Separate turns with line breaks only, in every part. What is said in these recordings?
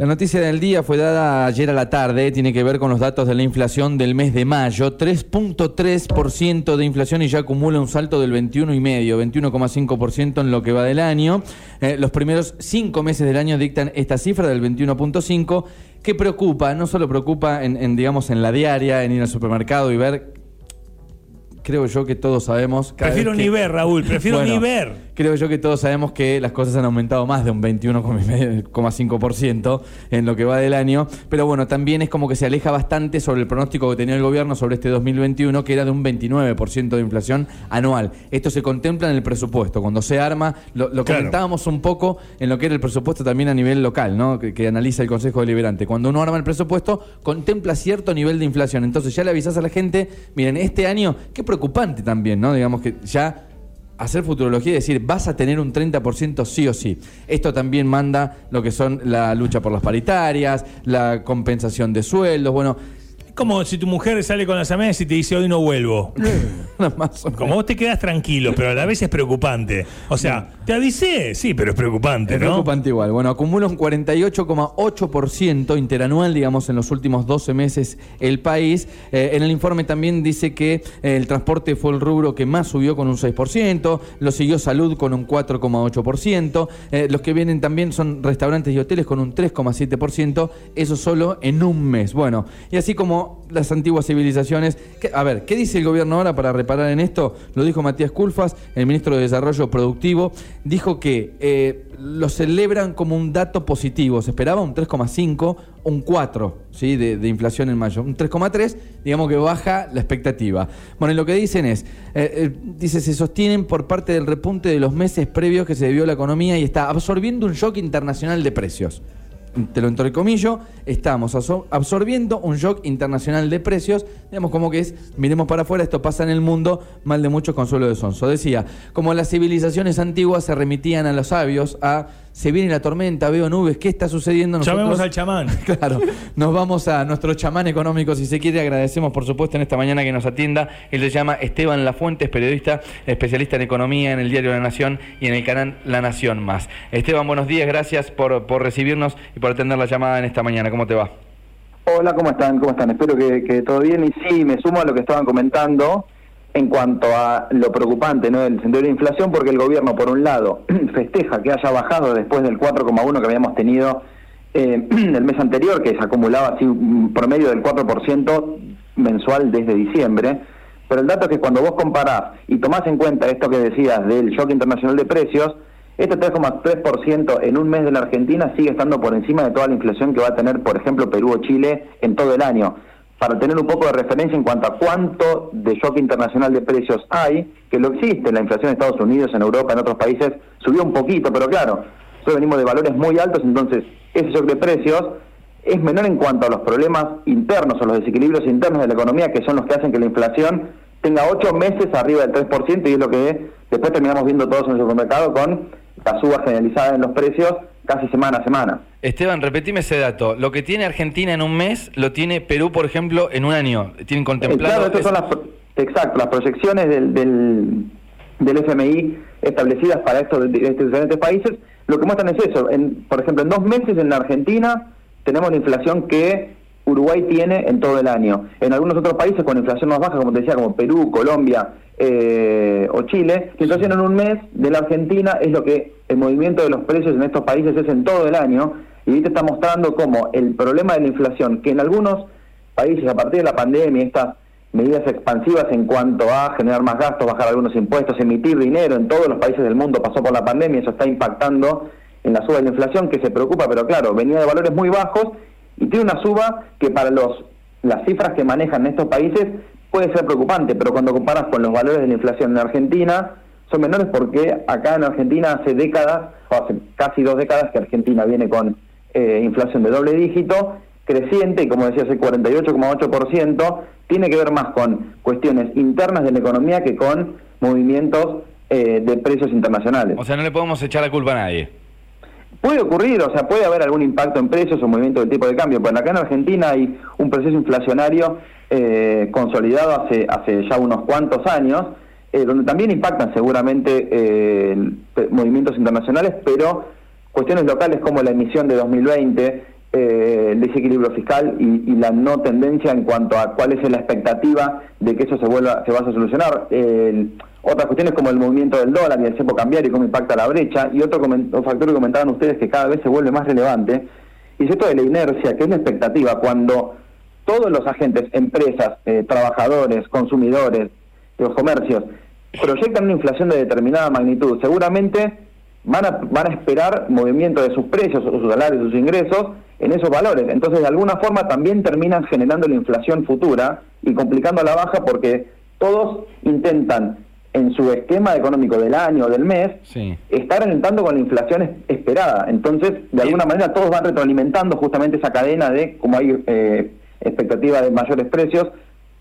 La noticia del día fue dada ayer a la tarde, tiene que ver con los datos de la inflación del mes de mayo, 3.3% de inflación y ya acumula un salto del 21,5%, 21,5% en lo que va del año. Eh, los primeros cinco meses del año dictan esta cifra del 21,5%, que preocupa, no solo preocupa en, en, digamos, en la diaria, en ir al supermercado y ver creo yo que todos sabemos.
Prefiero ni ver, Raúl, prefiero ni ver
creo yo que todos sabemos que las cosas han aumentado más de un 21,5% en lo que va del año, pero bueno, también es como que se aleja bastante sobre el pronóstico que tenía el gobierno sobre este 2021, que era de un 29% de inflación anual. Esto se contempla en el presupuesto, cuando se arma, lo, comentábamos un poco en lo que era el presupuesto también a nivel local, ¿no? Que, que, analiza el Consejo Deliberante. Cuando uno arma el presupuesto, contempla cierto nivel de inflación. Entonces ya le avisas a la gente, miren, este año, qué preocupante también, ¿no? Digamos que ya hacer futurología y decir, vas a tener un 30% sí o sí. Esto también manda lo que son la lucha por las paritarias, la compensación de sueldos, bueno,
como si tu mujer sale con las amigas y te dice hoy no vuelvo. como vos te quedas tranquilo, pero a la vez es preocupante. O sea, te avisé, sí, pero es preocupante,
es preocupante igual. Bueno, acumula un 48,8% interanual, digamos, en los últimos 12 meses el país. Eh, en el informe también dice que eh, el transporte fue el rubro que más subió con un 6%, lo siguió salud con un 4,8%, eh, los que vienen también son restaurantes y hoteles con un 3,7%, eso solo en un mes. Bueno, y así como las antiguas civilizaciones. a ver, ¿qué dice el gobierno ahora para reparar en esto? Lo dijo Matías Culfas, el ministro de Desarrollo Productivo, dijo que eh, lo celebran como un dato positivo. Se esperaba un 3,5, un 4 ¿sí? De, inflación en mayo. Un 3,3, digamos que baja la expectativa. Bueno, y lo que dicen es, eh, eh, dice, se sostienen por parte del repunte de los meses previos que se debió a la economía y está absorbiendo un shock internacional de precios te lo entrecomillo, estamos absorbiendo un shock internacional de precios, digamos como que es, miremos para afuera, esto pasa en el mundo, mal de muchos consuelo de sonso. Decía, como las civilizaciones antiguas se remitían a los sabios, a se viene la tormenta, veo nubes, ¿qué está sucediendo?
Nosotros, Llamemos al chamán.
claro, nos vamos a nuestro chamán económico, si se quiere, agradecemos por supuesto en esta mañana que nos atienda. Él se llama Esteban Lafuentes, periodista, especialista en economía en el diario La Nación y en el canal La Nación Más. Esteban, buenos días, gracias por, por recibirnos y por atender la llamada en esta mañana. ¿Cómo te va?
Hola, ¿cómo están? ¿Cómo están? Espero que, que todo bien y sí, me sumo a lo que estaban comentando en cuanto a lo preocupante ¿no? del sendero de inflación, porque el gobierno, por un lado, festeja que haya bajado después del 4,1 que habíamos tenido eh, el mes anterior, que se acumulaba así un promedio del 4% mensual desde diciembre. Pero el dato es que cuando vos comparás y tomás en cuenta esto que decías del shock internacional de precios, este 3,3% en un mes de la Argentina sigue estando por encima de toda la inflación que va a tener, por ejemplo, Perú o Chile en todo el año para tener un poco de referencia en cuanto a cuánto de shock internacional de precios hay, que lo existe, la inflación en Estados Unidos, en Europa, en otros países, subió un poquito, pero claro, nosotros venimos de valores muy altos, entonces ese shock de precios es menor en cuanto a los problemas internos o los desequilibrios internos de la economía, que son los que hacen que la inflación tenga ocho meses arriba del 3%, y es lo que después terminamos viendo todos en el supermercado con la suba generalizada en los precios casi semana a semana.
Esteban, repetime ese dato. Lo que tiene Argentina en un mes, lo tiene Perú, por ejemplo, en un año. ¿Tienen contemplado?
Claro, son las, exacto, las proyecciones del, del, FMI establecidas para estos, diferentes países. Lo que muestran es eso. En, por ejemplo, en dos meses en la Argentina tenemos la inflación que Uruguay tiene en todo el año. En algunos otros países con inflación más baja, como te decía, como Perú, Colombia eh, o Chile, la inflación en un mes de la Argentina es lo que el movimiento de los precios en estos países es en todo el año. Y ahí te está mostrando cómo el problema de la inflación, que en algunos países a partir de la pandemia, estas medidas expansivas en cuanto a generar más gastos, bajar algunos impuestos, emitir dinero en todos los países del mundo pasó por la pandemia, eso está impactando en la suba de la inflación, que se preocupa, pero claro, venía de valores muy bajos y tiene una suba que para los las cifras que manejan estos países puede ser preocupante, pero cuando comparas con los valores de la inflación en Argentina, son menores porque acá en Argentina hace décadas, o hace casi dos décadas que Argentina viene con eh, inflación de doble dígito, creciente, y como decía, hace 48,8%, tiene que ver más con cuestiones internas de la economía que con movimientos eh, de precios internacionales.
O sea, no le podemos echar la culpa a nadie.
Puede ocurrir, o sea, puede haber algún impacto en precios o movimiento del tipo de cambio. Pues acá en Argentina hay un proceso inflacionario eh, consolidado hace, hace ya unos cuantos años, eh, donde también impactan seguramente eh, movimientos internacionales, pero cuestiones locales como la emisión de 2020, eh, desequilibrio fiscal y, la no tendencia en cuanto a cuál es la expectativa de que eso se vuelva se vaya a solucionar. otras cuestiones como el movimiento del dólar y el cepo cambiario y cómo impacta la brecha. Y otro, factor que comentaban ustedes que cada vez se vuelve más relevante es esto de la inercia, que es la expectativa. Cuando todos los agentes, empresas, eh, trabajadores, consumidores, los comercios, proyectan una inflación de determinada magnitud, seguramente van a, van a esperar movimiento de sus precios, sus salarios, sus ingresos en esos valores. Entonces, de alguna forma, también terminan generando la inflación futura y complicando a la baja porque todos intentan en su esquema económico del año o del mes, estar alentando con la inflación esperada. Entonces, de alguna manera, todos van retroalimentando justamente esa cadena de, como hay eh, expectativa de mayores precios,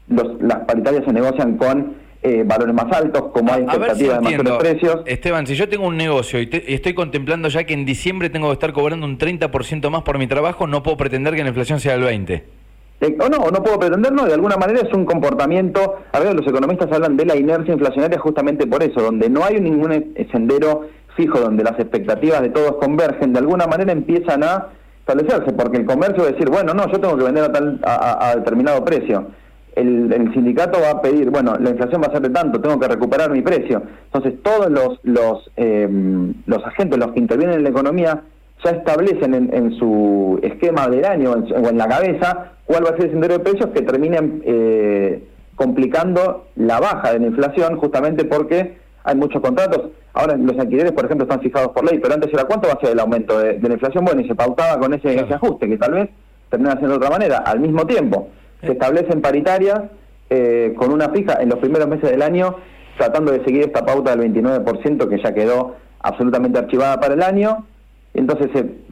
los, las paritarias se negocian con eh, valores más altos, como hay expectativa de mayores precios.
Esteban, si yo tengo un negocio y, estoy contemplando ya que en diciembre tengo que estar cobrando un 30% más por mi trabajo, no puedo pretender que la inflación sea el 20%.
Eh, o no, no puedo pretender, no, de alguna manera es un comportamiento, a ver, los economistas hablan de la inercia inflacionaria justamente por eso, donde no hay ningún e, sendero fijo, donde las expectativas de todos convergen, de alguna manera empiezan a establecerse, porque el comercio va a decir, bueno, no, yo tengo que vender a, tal, a, determinado precio. El, sindicato va a pedir, bueno, la inflación va a ser de tanto, tengo que recuperar mi precio. Entonces, todos los, los, eh, los agentes, los que intervienen en la economía, ya establecen en, su esquema del año o en la cabeza cuál va a ser el sendero de precios que terminen eh, complicando la baja de la inflación justamente porque hay muchos contratos. Ahora los alquileres, por ejemplo, están fijados por ley, pero antes era cuánto va a ser el aumento de, la inflación. Bueno, y se pautaba con ese, ajuste que tal vez termina siendo de otra manera. Al mismo tiempo, se establecen paritarias eh, con una fija en los primeros meses del año, tratando de seguir esta pauta del 29% que ya quedó absolutamente archivada para el año. Entonces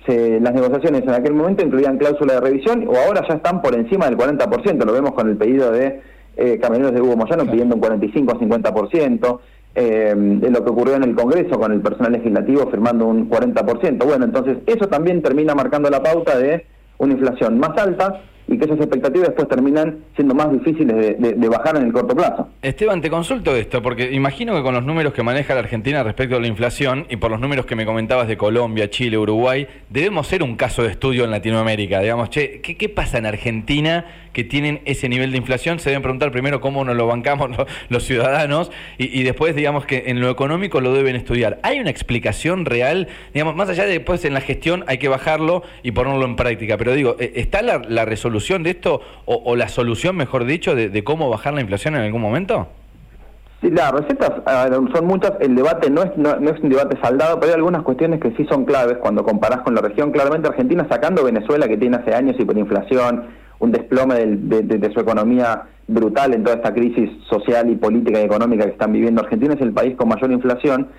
las negociaciones en aquel momento incluían cláusula de revisión o ahora ya están por encima del 40%, lo vemos con el pedido de eh, camioneros de Hugo Moyano pidiendo un 45 o 50%, eh, de lo que ocurrió en el Congreso con el personal legislativo firmando un 40%. Bueno, entonces eso también termina marcando la pauta de una inflación más alta y que esas expectativas después terminan siendo más difíciles de, bajar en el corto plazo.
Esteban, te consulto esto, porque imagino que con los números que maneja la Argentina respecto a la inflación y por los números que me comentabas de Colombia, Chile, Uruguay, debemos ser un caso de estudio en Latinoamérica. Digamos, che, ¿qué, pasa en Argentina que tienen ese nivel de inflación? Se deben preguntar primero cómo nos lo bancamos los, ciudadanos y, después, digamos, que en lo económico lo deben estudiar. ¿Hay una explicación real? Digamos, más allá de después en la gestión hay que bajarlo y ponerlo en práctica, pero digo, ¿está la, la resolución de esto o, la solución, mejor dicho, de, cómo bajar la inflación en algún momento?
Sí, las recetas son muchas, el debate no es, no, es un debate saldado, pero hay algunas cuestiones que sí son claves cuando comparás con la región. Claramente Argentina sacando Venezuela, que tiene hace años hiperinflación, un desplome de, su economía brutal en toda esta crisis social y política y económica que están viviendo. Argentina es el país con mayor inflación.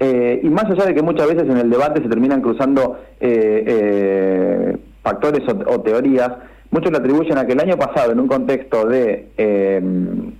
Eh, y más allá de que muchas veces en el debate se terminan cruzando eh, eh, factores o, teorías, Muchos le atribuyen a que el año pasado, en un contexto de em,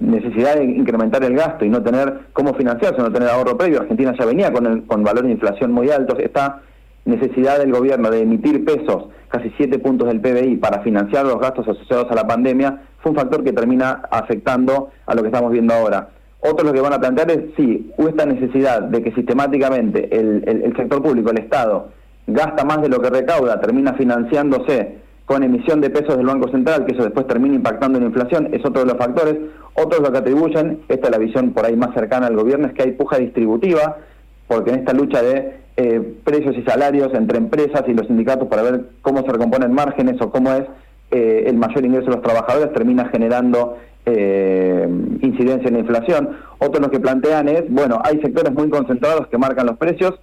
necesidad de incrementar el gasto y no tener cómo financiarse, no tener ahorro previo, Argentina ya venía con, el, con valores de inflación muy altos, esta necesidad del gobierno de emitir pesos, casi 7 puntos del PBI, para financiar los gastos asociados a la pandemia, fue un factor que termina afectando a lo que estamos viendo ahora. Otros lo que van a plantear es, sí, esta necesidad de que sistemáticamente el sector público, el Estado, gasta más de lo que recauda, termina financiándose con emisión de pesos del Banco Central, que eso después termina impactando en la inflación, es otro de los factores. Otros lo que atribuyen, esta es la visión por ahí más cercana al gobierno, es que hay puja distributiva, porque en esta lucha de eh, precios y salarios entre empresas y los sindicatos para ver cómo se recomponen márgenes o cómo es eh, el mayor ingreso de los trabajadores, termina generando eh, incidencia en la inflación. Otros lo que plantean es, bueno, hay sectores muy concentrados que marcan los precios,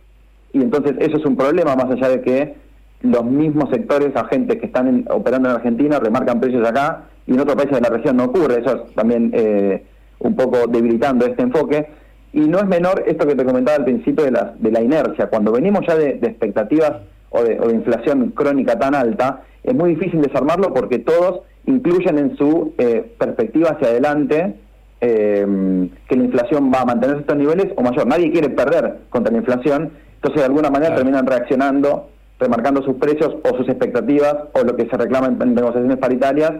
y entonces eso es un problema más allá de que los mismos sectores, agentes que están operando en Argentina remarcan precios acá y en otros países de la región no ocurre, eso es también eh, un poco debilitando este enfoque. Y no es menor esto que te comentaba al principio de la, de la inercia, cuando venimos ya de, expectativas o de, inflación crónica tan alta, es muy difícil desarmarlo porque todos incluyen en su eh, perspectiva hacia adelante eh, que la inflación va a mantener estos niveles o mayor. Nadie quiere perder contra la inflación entonces, de alguna manera terminan reaccionando, remarcando sus precios o sus expectativas o lo que se reclama en, negociaciones paritarias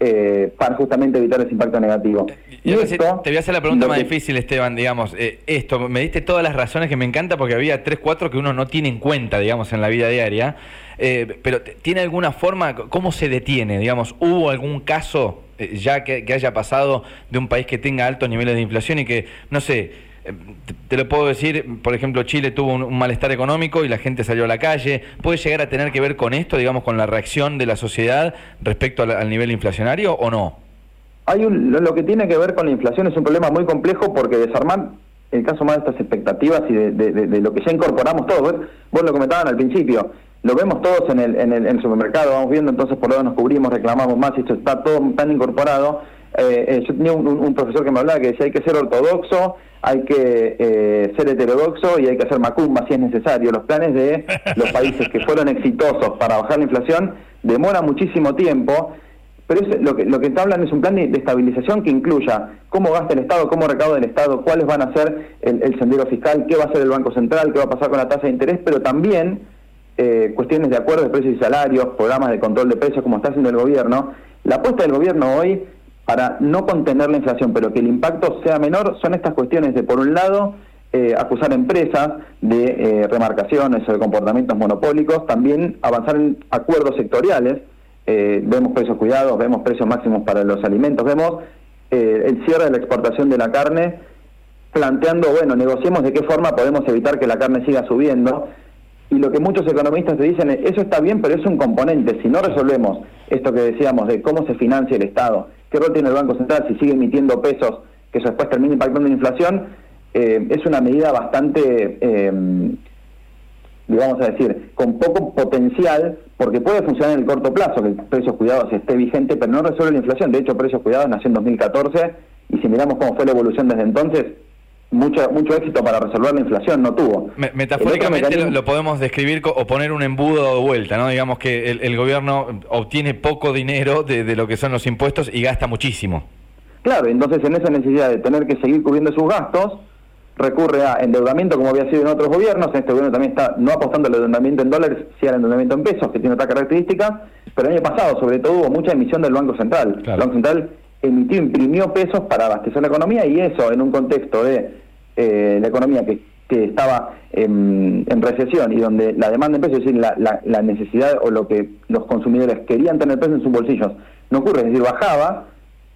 eh, para justamente evitar ese impacto negativo.
Y, esto, te voy a hacer la pregunta más difícil, Esteban, digamos, eh, esto, me diste todas las razones que me encanta porque había tres, cuatro que uno no tiene en cuenta, digamos, en la vida diaria, eh, pero ¿tiene alguna forma, cómo se detiene, digamos, hubo algún caso ya que, que haya pasado de un país que tenga altos niveles de inflación y que, no sé, te lo puedo decir, por ejemplo, Chile tuvo un, malestar económico y la gente salió a la calle. ¿Puede llegar a tener que ver con esto, digamos, con la reacción de la sociedad respecto al, nivel inflacionario o no?
Hay un, lo que tiene que ver con la inflación es un problema muy complejo porque desarmar el caso más de estas expectativas y de, lo que ya incorporamos todos, vos lo comentaban al principio, lo vemos todos en el, en el, supermercado, vamos viendo entonces por dónde nos cubrimos, reclamamos más, esto está todo tan incorporado. Eh, yo tenía un, profesor que me hablaba que decía hay que ser ortodoxo, hay que eh, ser heterodoxo y hay que hacer macumba si es necesario. Los planes de los países que fueron exitosos para bajar la inflación demoran muchísimo tiempo, pero lo que lo que está hablando es un plan de, estabilización que incluya cómo gasta el Estado, cómo recauda el Estado, cuáles van a ser el, sendero fiscal, qué va a hacer el Banco Central, qué va a pasar con la tasa de interés, pero también eh, cuestiones de acuerdos de precios y salarios, programas de control de precios, como está haciendo el gobierno. La apuesta del gobierno hoy para no contener la inflación, pero que el impacto sea menor, son estas cuestiones de, por un lado, eh, acusar a empresas de eh, remarcaciones o de comportamientos monopólicos, también avanzar en acuerdos sectoriales, eh, vemos precios cuidados, vemos precios máximos para los alimentos, vemos el cierre de la exportación de la carne, planteando, bueno, negociemos de qué forma podemos evitar que la carne siga subiendo, y lo que muchos economistas te dicen es, eso está bien, pero es un componente, si no resolvemos esto que decíamos de cómo se financia el Estado, qué rol tiene el Banco Central si sigue emitiendo pesos que eso después termina impactando la inflación, eh, es una medida bastante, eh, digamos a decir, con poco potencial, porque puede funcionar en el corto plazo, que el precios cuidados esté vigente, pero no resuelve la inflación. De hecho, precios cuidados nació en 2014 y si miramos cómo fue la evolución desde entonces, mucho, mucho éxito para resolver la inflación no tuvo.
metafóricamente lo, podemos describir o poner un embudo de vuelta, ¿no? Digamos que el, gobierno obtiene poco dinero de, de, lo que son los impuestos y gasta muchísimo.
Claro, entonces en esa necesidad de tener que seguir cubriendo sus gastos, recurre a endeudamiento como había sido en otros gobiernos, este gobierno también está no apostando al endeudamiento en dólares, sino al endeudamiento en pesos, que tiene otra característica, pero el año pasado sobre todo hubo mucha emisión del Banco Central. El Banco Central emitió, imprimió pesos para abastecer la economía y eso en un contexto de eh, la economía que, que estaba en, recesión y donde la demanda en precios, es decir, la, la, necesidad o lo que los consumidores querían tener peso en sus bolsillos, no ocurre, es decir, bajaba,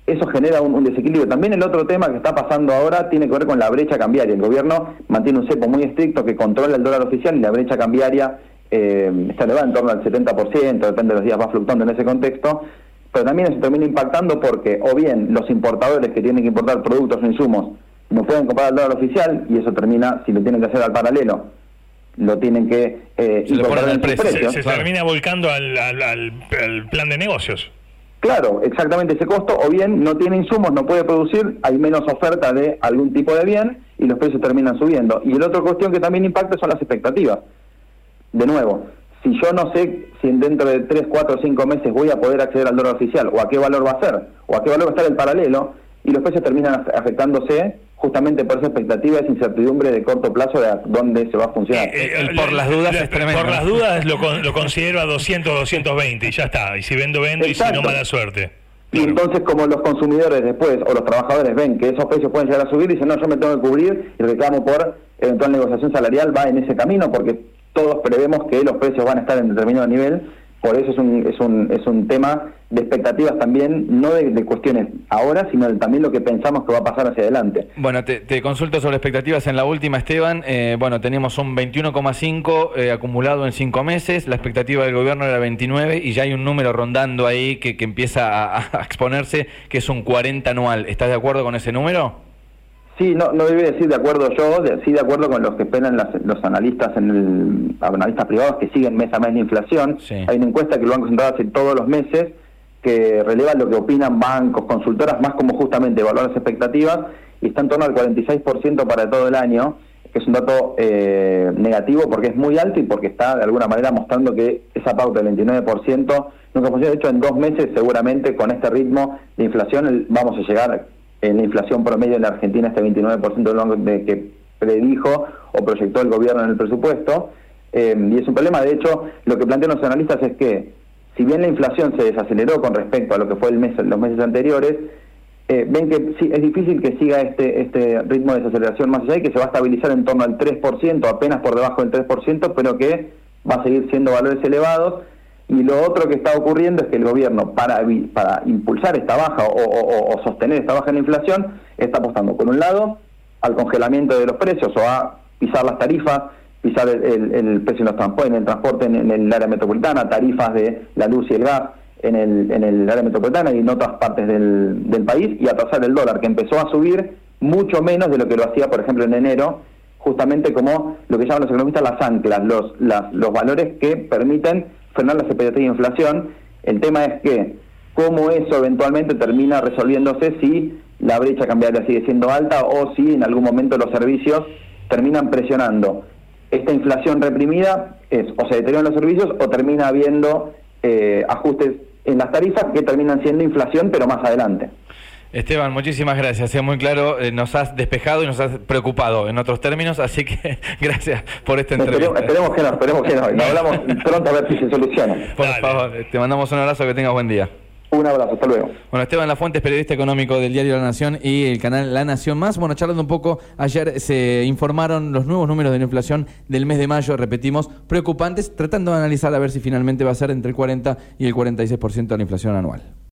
eso genera un, desequilibrio. También el otro tema que está pasando ahora tiene que ver con la brecha cambiaria. El gobierno mantiene un cepo muy estricto que controla el dólar oficial y la brecha cambiaria eh, está elevada en torno al 70%, depende de los días, va fluctuando en ese contexto pero también eso termina impactando porque o bien los importadores que tienen que importar productos o insumos no pueden comprar al dólar oficial y eso termina, si lo tienen que hacer al paralelo, lo tienen que
eh, se, se, termina volcando al, al, plan de negocios.
Claro, exactamente ese costo, o bien no tiene insumos, no puede producir, hay menos oferta de algún tipo de bien y los precios terminan subiendo. Y la otra cuestión que también impacta son las expectativas. De nuevo, si yo no sé si dentro de 3, 4, 5 meses voy a poder acceder al dólar oficial, o a qué valor va a ser, o a qué valor va a estar el paralelo, y los precios terminan afectándose justamente por esa expectativa, esa incertidumbre de corto plazo de dónde se va a funcionar.
Eh, eh, por las dudas es tremendo. Por las dudas lo, lo considero a 200, 220 y ya está. Y si vendo, vendo y si no, mala suerte.
Y entonces como los consumidores después o los trabajadores ven que esos precios pueden llegar a subir, dicen, no, yo me tengo que cubrir y reclamo por eventual negociación salarial, va en ese camino porque todos prevemos que los precios van a estar en determinado nivel por eso es un, es un, es un tema de expectativas también, no de, cuestiones ahora, sino también lo que pensamos que va a pasar hacia adelante.
Bueno, te, consulto sobre expectativas en la última, Esteban. Eh, bueno, teníamos un 21,5 eh, acumulado en cinco meses, la expectativa del gobierno era 29 y ya hay un número rondando ahí que, que empieza a, a exponerse, que es un 40 anual. ¿Estás de acuerdo con ese número?
Sí, no, no debe decir de acuerdo yo, sí de acuerdo con los que esperan los analistas en el, analistas privados que siguen mes a mes la inflación. Hay una encuesta que el Banco Central hace todos los meses que releva lo que opinan bancos, consultoras, más como justamente evaluar las expectativas, y está en torno al 46% para todo el año, que es un dato eh, negativo porque es muy alto y porque está de alguna manera mostrando que esa pauta del 29% nunca funciona. De hecho, en dos meses seguramente con este ritmo de inflación vamos a llegar la inflación promedio en la Argentina este 29% del banco de que predijo o proyectó el gobierno en el presupuesto. Eh, y es un problema, de hecho, lo que plantean los analistas es que si bien la inflación se desaceleró con respecto a lo que fue el mes, los meses anteriores, eh, ven que es difícil que siga este, este ritmo de desaceleración más allá y que se va a estabilizar en torno al 3%, apenas por debajo del 3%, pero que va a seguir siendo valores elevados. Y lo otro que está ocurriendo es que el gobierno, para, para impulsar esta baja o, sostener esta baja en la inflación, está apostando, por un lado, al congelamiento de los precios o a pisar las tarifas, pisar el, precio en, los transportes, en el transporte en, el área metropolitana, tarifas de la luz y el gas en el, en el área metropolitana y en otras partes del, del país, y atrasar el dólar, que empezó a subir mucho menos de lo que lo hacía, por ejemplo, en enero, justamente como lo que llaman los economistas las anclas, los, los valores que permiten frenar la expectativas de inflación. El tema es que cómo eso eventualmente termina resolviéndose si la brecha cambiaria sigue siendo alta o si en algún momento los servicios terminan presionando. Esta inflación reprimida es o se deterioran los servicios o termina habiendo eh, ajustes en las tarifas que terminan siendo inflación pero más adelante.
Esteban, muchísimas gracias. Es muy claro, eh, nos has despejado y nos has preocupado en otros términos, así que gracias por esta entrevista.
Esperemos, que no, esperemos que no. Nos hablamos pronto a ver si se soluciona.
Por favor, te mandamos un abrazo, que tengas buen día.
Un abrazo, hasta luego.
Bueno, Esteban Lafuente es periodista económico del diario La Nación y el canal La Nación Más. Bueno, charlando un poco, ayer se informaron los nuevos números de la inflación del mes de mayo, repetimos, preocupantes, tratando de analizar a ver si finalmente va a ser entre el 40 y el 46% de la inflación anual.